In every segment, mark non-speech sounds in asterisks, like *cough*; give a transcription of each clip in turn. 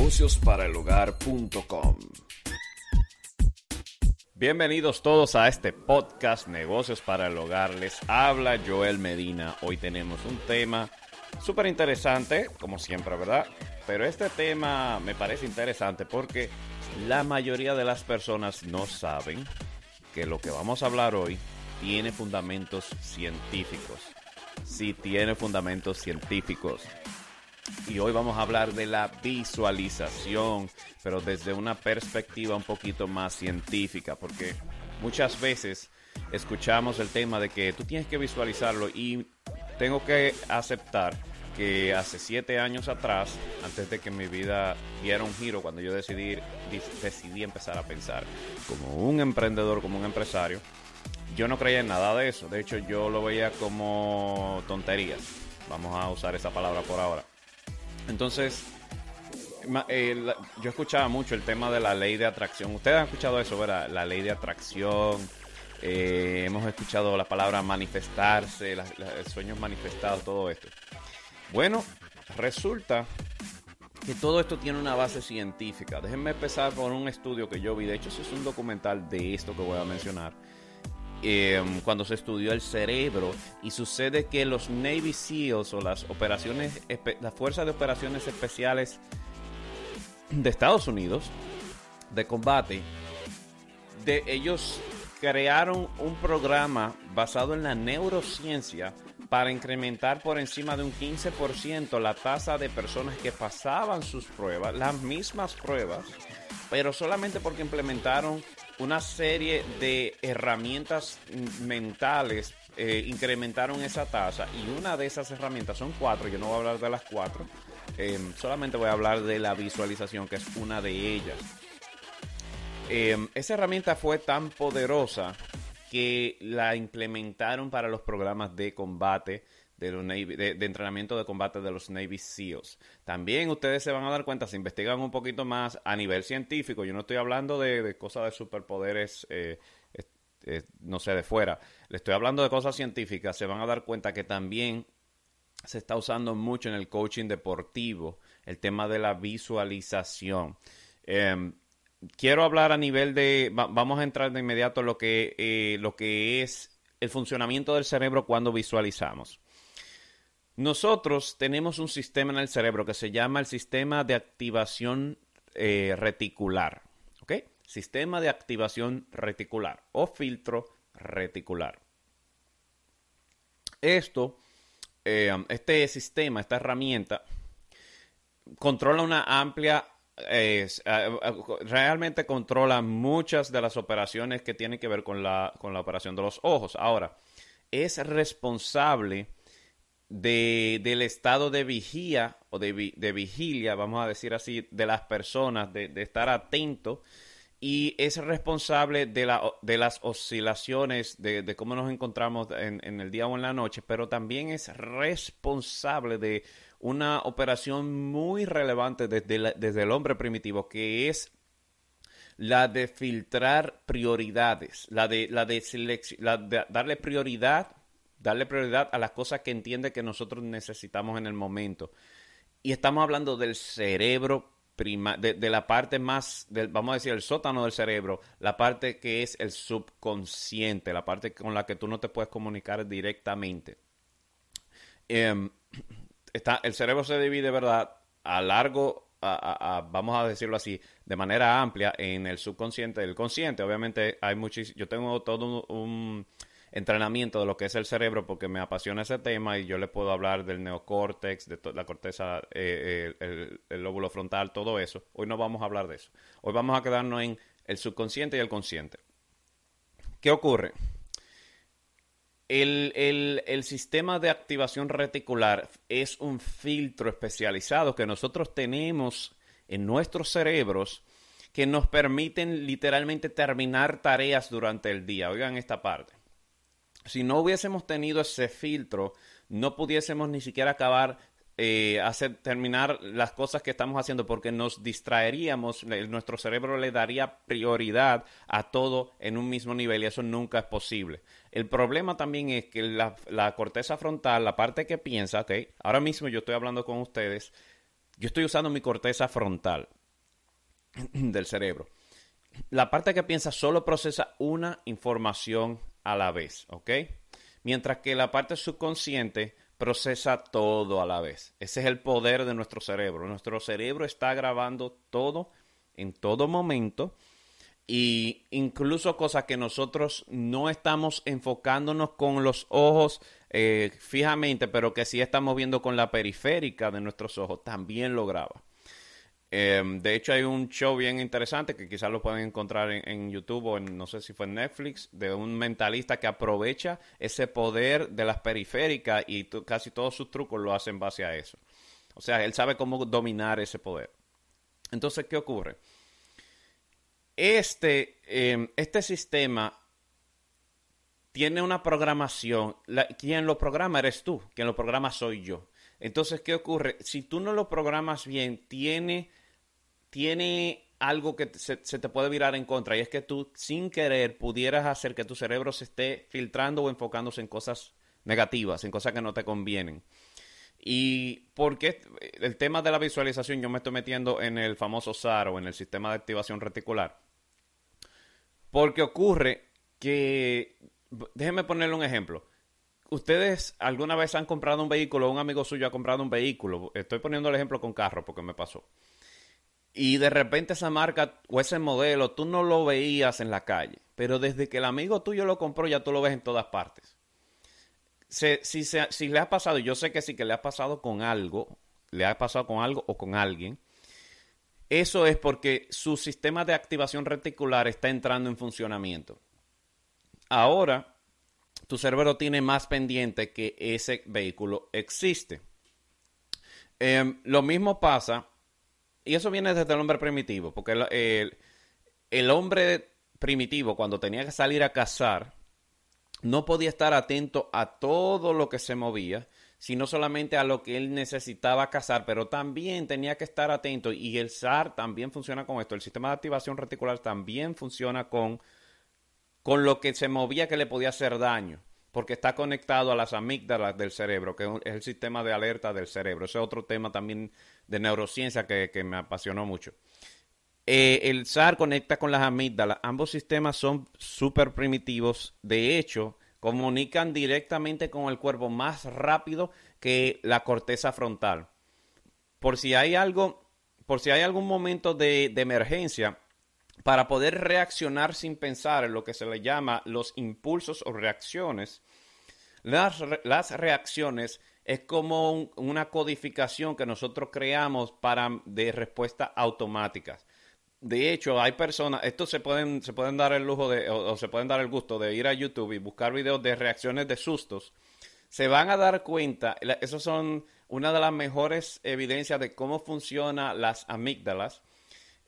negociosparaelhogar.com. Bienvenidos todos a este podcast Negocios para el Hogar. Les habla Joel Medina. Hoy tenemos un tema súper interesante, como siempre, ¿verdad? Pero este tema me parece interesante porque la mayoría de las personas no saben que lo que vamos a hablar hoy tiene fundamentos científicos. Sí tiene fundamentos científicos. Y hoy vamos a hablar de la visualización, pero desde una perspectiva un poquito más científica, porque muchas veces escuchamos el tema de que tú tienes que visualizarlo y tengo que aceptar que hace siete años atrás, antes de que mi vida diera un giro, cuando yo decidí, decidí empezar a pensar como un emprendedor, como un empresario, yo no creía en nada de eso. De hecho, yo lo veía como tonterías. Vamos a usar esa palabra por ahora. Entonces, eh, yo escuchaba mucho el tema de la ley de atracción. Ustedes han escuchado eso, ¿verdad? La ley de atracción. Eh, hemos escuchado la palabra manifestarse, los sueños manifestados, todo esto. Bueno, resulta que todo esto tiene una base científica. Déjenme empezar por un estudio que yo vi. De hecho, eso es un documental de esto que voy a mencionar. Em, cuando se estudió el cerebro y sucede que los Navy SEALs o las operaciones, las fuerzas de operaciones especiales de Estados Unidos de combate, ellos crearon un programa basado en la neurociencia para incrementar por encima de un 15% la tasa de personas que pasaban sus pruebas, las mismas pruebas, pero solamente porque implementaron una serie de herramientas mentales eh, incrementaron esa tasa y una de esas herramientas son cuatro, yo no voy a hablar de las cuatro, em, solamente voy a hablar de la visualización que es una de ellas. Em, esa herramienta fue tan poderosa que la implementaron para los programas de combate de, de, entrenamiento de combate de los Navy SEALs. También ustedes se van a dar cuenta, si investigan un poquito más a nivel científico, yo no estoy hablando de, cosas de superpoderes, eh, no sé, de fuera, le estoy hablando de cosas científicas, se van a dar cuenta que también se está usando mucho en el coaching deportivo el tema de la visualización. Em, quiero hablar a nivel de, vamos a entrar de inmediato en lo que, eh, lo que es el funcionamiento del cerebro cuando visualizamos. Nosotros tenemos un sistema en el cerebro que se llama el sistema de activación eh, reticular. ¿Ok? Sistema de activación reticular o filtro reticular. Esto, eh, este sistema, esta herramienta, controla una amplia realmente controla muchas de las operaciones que tienen que ver con la, con la operación de los ojos. Ahora, es responsable de, del estado de vigía o de, vigilia, vamos a decir así, de las personas, de, estar atento y es responsable de, la, de las oscilaciones, de, cómo nos encontramos en, el día o en la noche, pero también es responsable de una operación muy relevante desde, desde el hombre primitivo, que es la de filtrar prioridades, la de, la de, la de darle prioridad darle prioridad a las cosas que entiende que nosotros necesitamos en el momento. Y estamos hablando del cerebro prima, de, la parte más, del, vamos a decir, el sótano del cerebro, la parte que es el subconsciente, la parte con la que tú no te puedes comunicar directamente. Em, *clears throat* está, el cerebro se divide, ¿verdad? A largo, vamos a decirlo así, de manera amplia en el subconsciente el consciente. Obviamente hay muchísimo, yo tengo todo un entrenamiento de lo que es el cerebro porque me apasiona ese tema y yo le puedo hablar del neocórtex, de la corteza, eh, el, lóbulo frontal, todo eso. Hoy no vamos a hablar de eso. Hoy vamos a quedarnos en el subconsciente y el consciente. ¿Qué ocurre? El, el, sistema de activación reticular es un filtro especializado que nosotros tenemos en nuestros cerebros que nos permiten literalmente terminar tareas durante el día. Oigan esta parte si no hubiésemos tenido ese filtro, no pudiésemos ni siquiera acabar eh, hacer terminar las cosas que estamos haciendo porque nos distraeríamos, nuestro cerebro le daría prioridad a todo en un mismo nivel y eso nunca es posible. El problema también es que la, corteza frontal, la parte que piensa, ok, ahora mismo yo estoy hablando con ustedes, yo estoy usando mi corteza frontal *clears throat* del cerebro. La parte que piensa solo procesa una información a la vez, ¿ok? Mientras que la parte subconsciente procesa todo a la vez. Ese es el poder de nuestro cerebro. Nuestro cerebro está grabando todo en todo momento y incluso cosas que nosotros no estamos enfocándonos con los ojos eh, fijamente, pero que sí estamos viendo con la periférica de nuestros ojos, también lo graba. Em, de hecho, hay un show bien interesante que quizás lo pueden encontrar en, YouTube o en, no sé si fue en Netflix, de un mentalista que aprovecha ese poder de las periféricas y casi todos sus trucos lo hacen en base a eso. O sea, él sabe cómo dominar ese poder. Entonces, ¿qué ocurre? Este, em, este sistema tiene una programación. quien lo programa eres tú, quien lo programa soy yo. Entonces, ¿qué ocurre? Si tú no lo programas bien, tiene, tiene algo que se, te puede virar en contra y es que tú sin querer pudieras hacer que tu cerebro se esté filtrando o enfocándose en cosas negativas, en cosas que no te convienen. Y porque el tema de la visualización yo me estoy metiendo en el famoso SAR o en el sistema de activación reticular. Porque ocurre que, déjenme ponerle un ejemplo. ¿Ustedes alguna vez han comprado un vehículo un amigo suyo ha comprado un vehículo? Estoy poniendo el ejemplo con carro porque me pasó. Y de repente esa marca o ese modelo tú no lo veías en la calle, pero desde que el amigo tuyo lo compró ya tú lo ves en todas partes. Si, si, si le ha pasado, yo sé que sí que le ha pasado con algo, le ha pasado con algo o con alguien, eso es porque su sistema de activación reticular está entrando en funcionamiento. Ahora, tu cerebro tiene más pendiente que ese vehículo existe. Em, lo mismo pasa, y eso viene desde el hombre primitivo, porque el, el hombre primitivo cuando tenía que salir a cazar, no podía estar atento a todo lo que se movía, sino solamente a lo que él necesitaba cazar, pero también tenía que estar atento y el SAR también funciona con esto, el sistema de activación reticular también funciona con con lo que se movía que le podía hacer daño, porque está conectado a las amígdalas del cerebro, que es el sistema de alerta del cerebro. Ese es otro tema también de neurociencia que, me apasionó mucho. Eh, el SAR conecta con las amígdalas. Ambos sistemas son súper primitivos. De hecho, comunican directamente con el cuerpo más rápido que la corteza frontal. Por si hay algo, por si hay algún momento de emergencia, para poder reaccionar sin pensar en lo que se le llama los impulsos o reacciones. Las, las reacciones es como una codificación que nosotros creamos para de respuestas automáticas. De hecho, hay personas, estos se pueden, se pueden dar el lujo de, o, se pueden dar el gusto de ir a YouTube y buscar videos de reacciones de sustos. Se van a dar cuenta, esas son una de las mejores evidencias de cómo funcionan las amígdalas.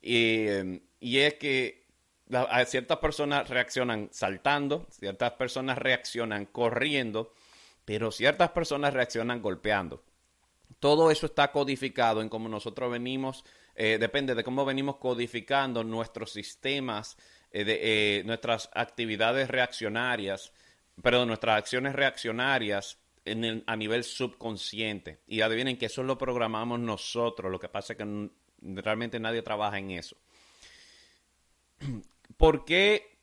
Y, em, y es que ciertas personas reaccionan saltando, ciertas personas reaccionan corriendo, pero ciertas personas reaccionan golpeando. Todo eso está codificado en cómo nosotros venimos, eh, depende de cómo venimos codificando nuestros sistemas, eh, de, eh, nuestras actividades reaccionarias, perdón, nuestras acciones reaccionarias a nivel subconsciente. Y adivinen que eso lo programamos nosotros, lo que pasa es que realmente nadie trabaja en eso. *clears throat* ¿Por qué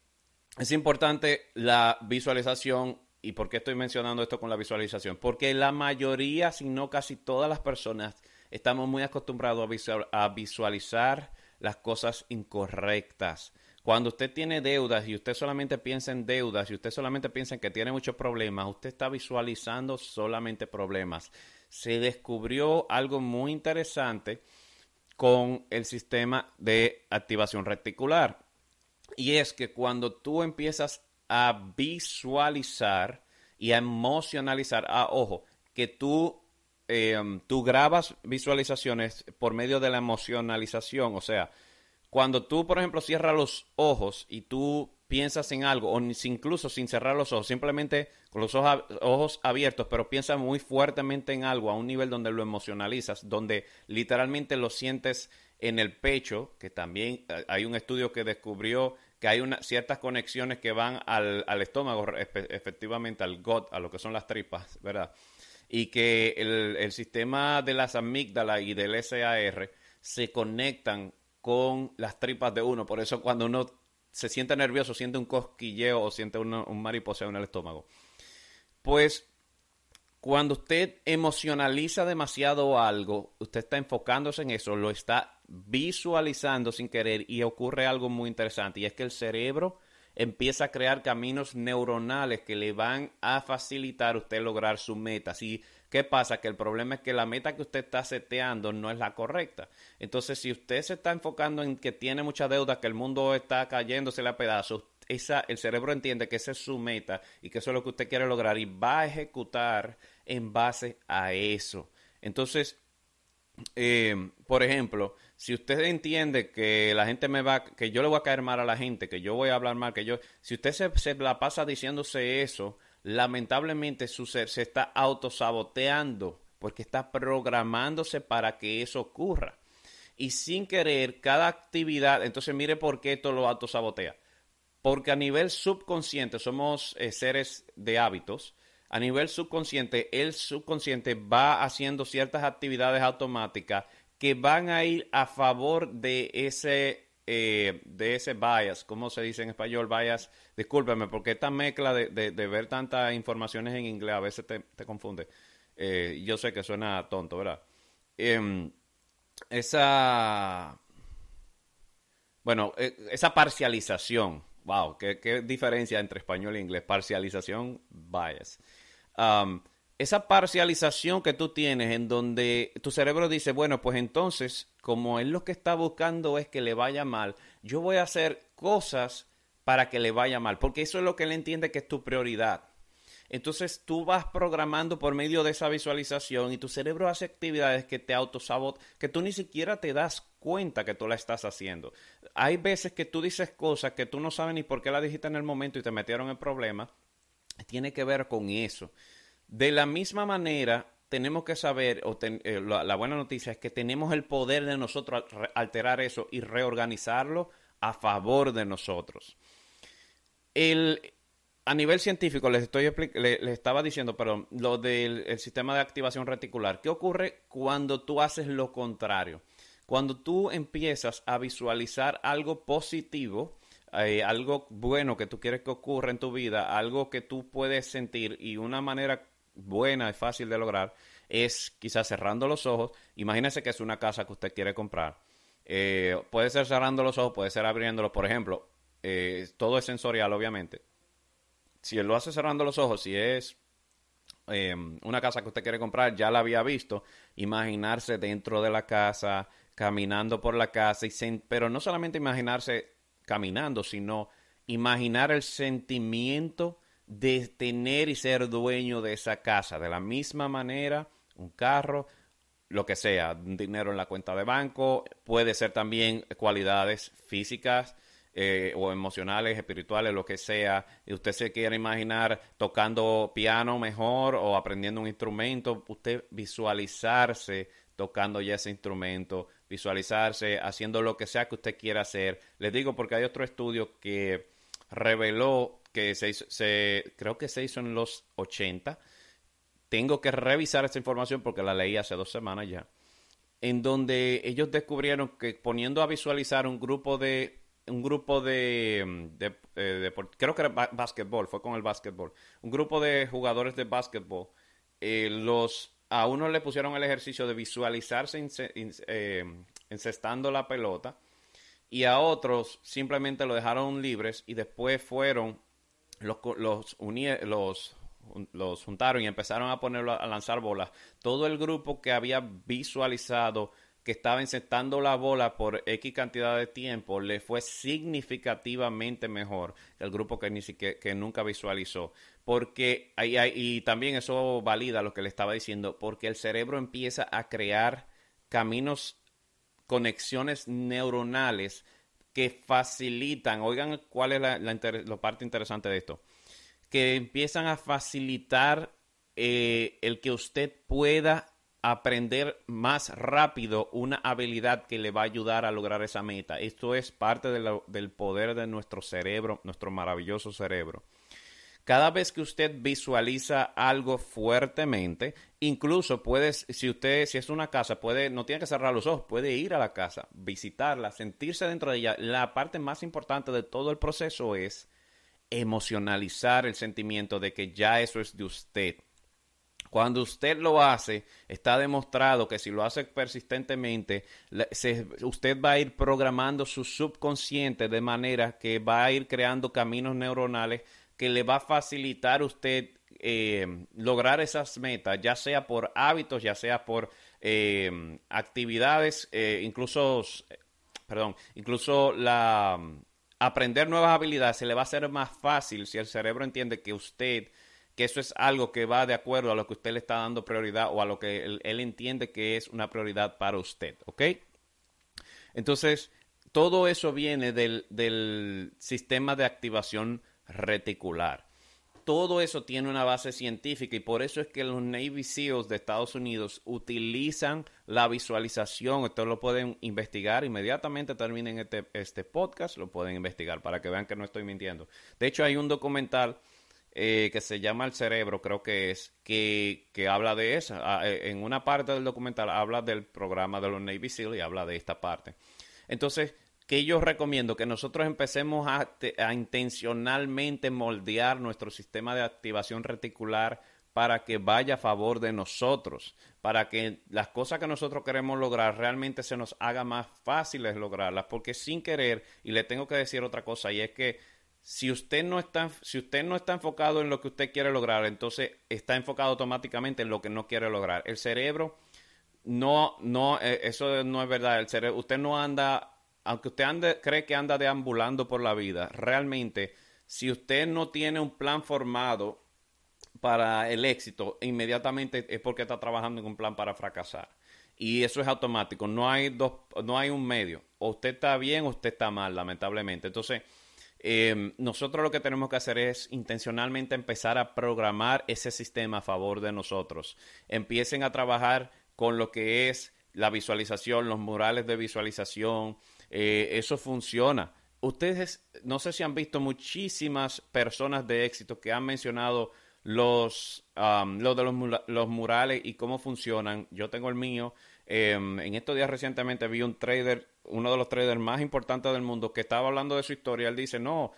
es importante la visualización y por qué estoy mencionando esto con la visualización? Porque la mayoría, si no casi todas las personas, estamos muy acostumbrados a, visualizar las cosas incorrectas. Cuando usted tiene deudas y usted solamente piensa en deudas y usted solamente piensa en que tiene muchos problemas, usted está visualizando solamente problemas. Se descubrió algo muy interesante con el sistema de activación reticular. Y es que cuando tú empiezas a visualizar y a emocionalizar, ah, ojo, que tú, em, tú grabas visualizaciones por medio de la emocionalización, o sea, cuando tú, por ejemplo, cierras los ojos y tú piensas en algo, o incluso sin cerrar los ojos, simplemente con los ojos, ojos abiertos, pero piensas muy fuertemente en algo a un nivel donde lo emocionalizas, donde literalmente lo sientes en el pecho, que también eh, hay un estudio que descubrió que hay una, ciertas conexiones que van al, estómago, efectivamente al gut, a lo que son las tripas, ¿verdad? y que el, el sistema de las amígdalas y del SAR se conectan con las tripas de uno. Por eso cuando uno se siente nervioso, siente un cosquilleo o siente un mariposeo en el estómago. Pues cuando usted emocionaliza demasiado algo, usted está enfocándose en eso, lo está visualizando sin querer y ocurre algo muy interesante y es que el cerebro empieza a crear caminos neuronales que le van a facilitar usted lograr su meta. ¿Y qué pasa? Que el problema es que la meta que usted está seteando no es la correcta. Entonces, si usted se está enfocando en que tiene mucha deuda, que el mundo está cayéndose a pedazos, esa, el cerebro entiende que esa es su meta y que eso es lo que usted quiere lograr y va a ejecutar en base a eso. Entonces, eh, por ejemplo, si usted entiende que la gente me va, que yo le voy a caer mal a la gente, que yo voy a hablar mal, que yo, si usted se, la pasa diciéndose eso, lamentablemente su ser se está autosaboteando porque está programándose para que eso ocurra. Y sin querer, cada actividad, entonces mire por qué esto lo autosabotea. Porque a nivel subconsciente somos eh, seres de hábitos. A nivel subconsciente, el subconsciente va haciendo ciertas actividades automáticas que van a ir a favor de ese, eh, de ese bias, ¿cómo se dice en español? Bias, discúlpeme, porque esta mezcla de, ver tantas informaciones en inglés a veces te, confunde. Eh, yo sé que suena tonto, ¿verdad? Em, esa, bueno, esa parcialización, wow, qué, diferencia entre español e inglés, parcialización, bias. Um, esa parcialización que tú tienes en donde tu cerebro dice, bueno, pues entonces, como él lo que está buscando es que le vaya mal, yo voy a hacer cosas para que le vaya mal, porque eso es lo que él entiende que es tu prioridad. Entonces tú vas programando por medio de esa visualización y tu cerebro hace actividades que te autosabot, que tú ni siquiera te das cuenta que tú la estás haciendo. Hay veces que tú dices cosas que tú no sabes ni por qué la dijiste en el momento y te metieron en problemas. Tiene que ver con eso. De la misma manera, tenemos que saber, o eh, la, buena noticia es que tenemos el poder de nosotros alterar eso y reorganizarlo a favor de nosotros. El, a nivel científico, les, estoy, les, estaba diciendo, pero lo del sistema de activación reticular, ¿qué ocurre cuando tú haces lo contrario? Cuando tú empiezas a visualizar algo positivo, eh, algo bueno que tú quieres que ocurra en tu vida, algo que tú puedes sentir y una manera buena y fácil de lograr es quizás cerrando los ojos. Imagínese que es una casa que usted quiere comprar. Eh, puede ser cerrando los ojos, puede ser abriéndolos. Por ejemplo, eh, todo es sensorial, obviamente. Si él lo hace cerrando los ojos, si es eh, una casa que usted quiere comprar, ya la había visto, imaginarse dentro de la casa, caminando por la casa, y pero no solamente imaginarse caminando, sino imaginar el sentimiento de tener y ser dueño de esa casa. De la misma manera, un carro, lo que sea, dinero en la cuenta de banco, puede ser también cualidades físicas eh, o emocionales, espirituales, lo que sea. Y usted se quiere imaginar tocando piano mejor o aprendiendo un instrumento, usted visualizarse tocando ya ese instrumento, visualizarse haciendo lo que sea que usted quiera hacer. Les digo porque hay otro estudio que reveló que se, se creo que se hizo en los 80. Tengo que revisar esta información porque la leí hace dos semanas ya. En donde ellos descubrieron que poniendo a visualizar un grupo de un grupo de, de, eh, creo que era básquetbol, fue con el básquetbol, un grupo de jugadores de básquetbol, eh, los a uno le pusieron el ejercicio de visualizarse eh, encestando la pelota y a otros simplemente lo dejaron libres y después fueron los, los, los, los juntaron y empezaron a ponerlo a lanzar bolas. Todo el grupo que había visualizado estaba insertando la bola por X cantidad de tiempo le fue significativamente mejor que el grupo que nunca visualizó. Porque y también eso valida lo que le estaba diciendo porque el cerebro empieza a crear caminos conexiones neuronales que facilitan, oigan cuál es la, parte interesante de esto, que empiezan a facilitar eh, el que usted pueda aprender más rápido una habilidad que le va a ayudar a lograr esa meta. Esto es parte del poder de nuestro cerebro, nuestro maravilloso cerebro. Cada vez que usted visualiza algo fuertemente, incluso puede, si usted, si es una casa, puede, no tiene que cerrar los ojos, puede ir a la casa, visitarla, sentirse dentro de ella. La parte más importante de todo el proceso es emocionalizar el sentimiento de que ya eso es de usted. Cuando usted lo hace, está demostrado que si lo hace persistentemente, usted va a ir programando su subconsciente de manera que va a ir creando caminos neuronales que le va a facilitar a usted eh, lograr esas metas, ya sea por hábitos, ya sea por eh, actividades, eh, incluso, perdón, incluso la aprender nuevas habilidades se le va a hacer más fácil si el cerebro entiende que usted que eso es algo que va de acuerdo a lo que usted le está dando prioridad o a lo que él, entiende que es una prioridad para usted, ¿ok? Entonces, todo eso viene del, del sistema de activación reticular. Todo eso tiene una base científica y por eso es que los Navy SEALs de Estados Unidos utilizan la visualización. Ustedes lo pueden investigar inmediatamente terminen este, este podcast, lo pueden investigar para que vean que no estoy mintiendo. De hecho, hay un documental eh, que se llama El Cerebro, creo que es, que, que habla de eso. Ah, eh, en una parte del documental habla del programa de los Navy SEAL y habla de esta parte. Entonces, que yo recomiendo que nosotros empecemos a, a intencionalmente moldear nuestro sistema de activación reticular para que vaya a favor de nosotros, para que las cosas que nosotros queremos lograr realmente se nos haga más fáciles lograrlas, porque sin querer, y le tengo que decir otra cosa, y es que si usted no está, si usted no está enfocado en lo que usted quiere lograr, entonces está enfocado automáticamente en lo que no quiere lograr. El cerebro no, no, eh, eso no es verdad. El cerebro, usted no anda, aunque usted ande, cree que anda deambulando por la vida, realmente, si usted no tiene un plan formado para el éxito, inmediatamente es porque está trabajando en un plan para fracasar. Y eso es automático. No hay dos, no hay un medio. O usted está bien o usted está mal, lamentablemente. Entonces, Em, nosotros lo que tenemos que hacer es intencionalmente empezar a programar ese sistema a favor de nosotros. Empiecen a trabajar con lo que es la visualización, los murales de visualización. Eh, eso funciona. Ustedes, no sé si han visto muchísimas personas de éxito que han mencionado los, de los, los, murales y cómo funcionan. Yo tengo el mío. Em, en estos días recientemente vi un trader uno de los traders más importantes del mundo, que estaba hablando de su historia, él dice, no,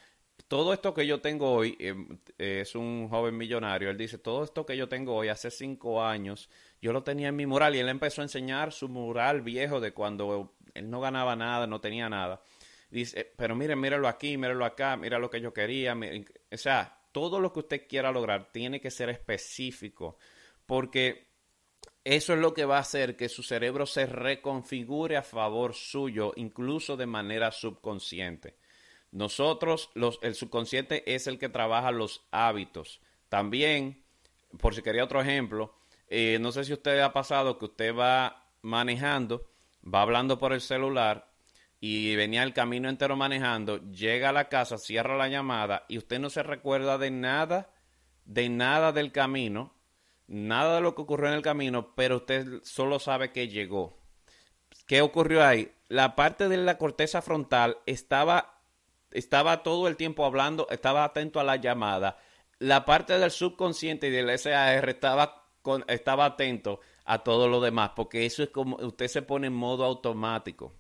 todo esto que yo tengo hoy, em, es un joven millonario, él dice, todo esto que yo tengo hoy, hace cinco años, yo lo tenía en mi mural y él empezó a enseñar su mural viejo de cuando él no ganaba nada, no tenía nada. Dice, pero miren, míralo aquí, míralo acá, mira lo que yo quería. O sea, todo lo que usted quiera lograr tiene que ser específico, porque eso es lo que va a hacer que su cerebro se reconfigure a favor suyo, incluso de manera subconsciente. Nosotros, el subconsciente es el que trabaja los hábitos. También, por si quería otro ejemplo, eh, no sé si usted ha pasado que usted va manejando, va hablando por el celular y venía el camino entero manejando, llega a la casa, cierra la llamada y usted no se recuerda de nada, de nada del camino nada de lo que ocurrió en el camino, pero usted solo sabe que llegó. ¿Qué ocurrió ahí? La parte de la corteza frontal estaba, estaba todo el tiempo hablando, estaba atento a la llamada. La parte del subconsciente y del SAR estaba, con, estaba atento a todo lo demás, porque eso es como usted se pone en modo automático.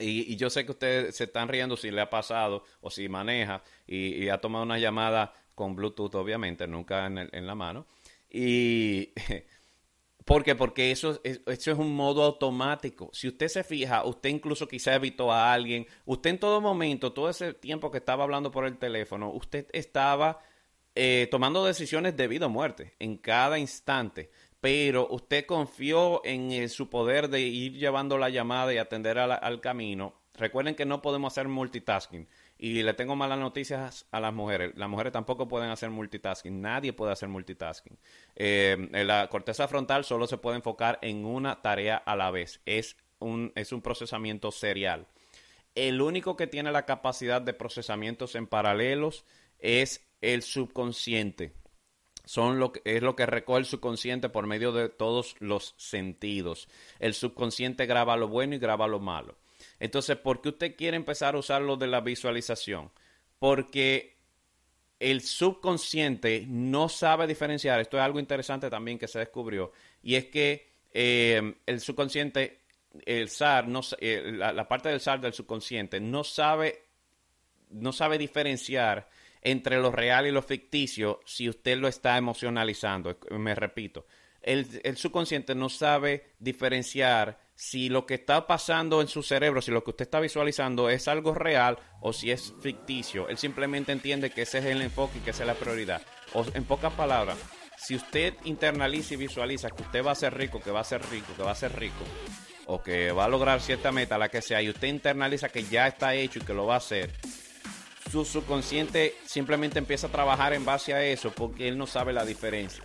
Y, yo sé que ustedes se están riendo si le ha pasado o si maneja y, ha tomado una llamada con Bluetooth, obviamente, nunca en, en la mano. Y *laughs* ¿Por qué? Porque eso, eso es un modo automático. Si usted se fija, usted incluso quizá evitó a alguien, usted en todo momento, todo ese tiempo que estaba hablando por el teléfono, usted estaba eh, tomando decisiones de vida o muerte en cada instante, pero usted confió en su poder de ir llevando la llamada y atender al camino. Recuerden que no podemos hacer multitasking. Y le tengo malas noticias a las mujeres. Las mujeres tampoco pueden hacer multitasking. Nadie puede hacer multitasking. Eh, la corteza frontal solo se puede enfocar en una tarea a la vez. Es un, es un procesamiento serial. El único que tiene la capacidad de procesamientos en paralelos es el subconsciente. Son lo que, es lo que recoge el subconsciente por medio de todos los sentidos. El subconsciente graba lo bueno y graba lo malo. Entonces, ¿por qué usted quiere empezar a usar lo de la visualización? Porque el subconsciente no sabe diferenciar, esto es algo interesante también que se descubrió, y es que eh, el subconsciente, el SAR, no, eh, la, parte del SAR del subconsciente no sabe, no sabe diferenciar entre lo real y lo ficticio si usted lo está emocionalizando. Me repito, el, subconsciente no sabe diferenciar si lo que está pasando en su cerebro, si lo que usted está visualizando es algo real o si es ficticio. Él simplemente entiende que ese es el enfoque y que esa es la prioridad. O en pocas palabras, si usted internaliza y visualiza que usted va a ser rico, que va a ser rico, que va a ser rico, o que va a lograr cierta meta, la que sea, y usted internaliza que ya está hecho y que lo va a hacer, su subconsciente simplemente empieza a trabajar en base a eso porque él no sabe la diferencia.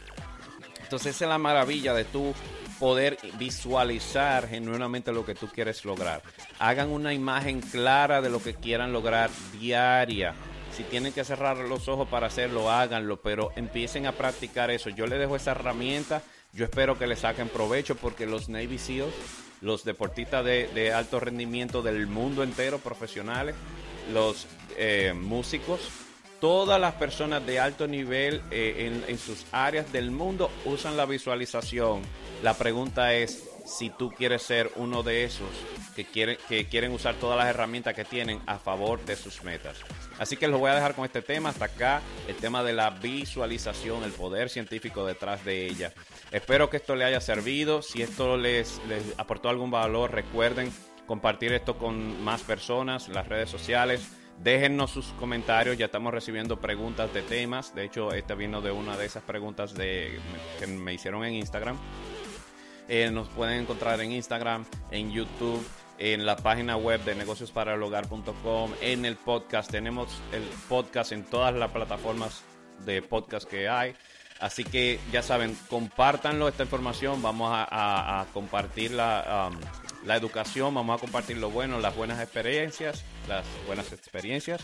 Entonces esa es la maravilla de tú poder visualizar genuinamente lo que tú quieres lograr. Hagan una imagen clara de lo que quieran lograr diaria. Si tienen que cerrar los ojos para hacerlo, háganlo, pero empiecen a practicar eso. Yo les dejo esa herramienta. Yo espero que le saquen provecho porque los Navy SEALs, los deportistas de, alto rendimiento del mundo entero, profesionales, los eh, músicos, todas las personas de alto nivel eh, en, sus áreas del mundo usan la visualización la pregunta es si tú quieres ser uno de esos que quieren, que quieren usar todas las herramientas que tienen a favor de sus metas. Así que los voy a dejar con este tema hasta acá, el tema de la visualización, el poder científico detrás de ella. Espero que esto le haya servido. Si esto les, les aportó algún valor, recuerden compartir esto con más personas, las redes sociales. Déjennos sus comentarios, ya estamos recibiendo preguntas de temas. De hecho, esta vino de una de esas preguntas que me hicieron en Instagram. Eh, nos pueden encontrar en Instagram, en YouTube, en la página web de negociosparalhogar.com, en el podcast. Tenemos el podcast en todas las plataformas de podcast que hay. Así que ya saben, compártanlo esta información. Vamos a, compartir la, um, la educación, vamos a compartir lo bueno, las buenas experiencias, las buenas experiencias.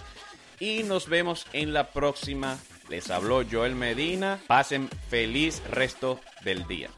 Y nos vemos en la próxima. Les habló Joel Medina. Pasen feliz resto del día.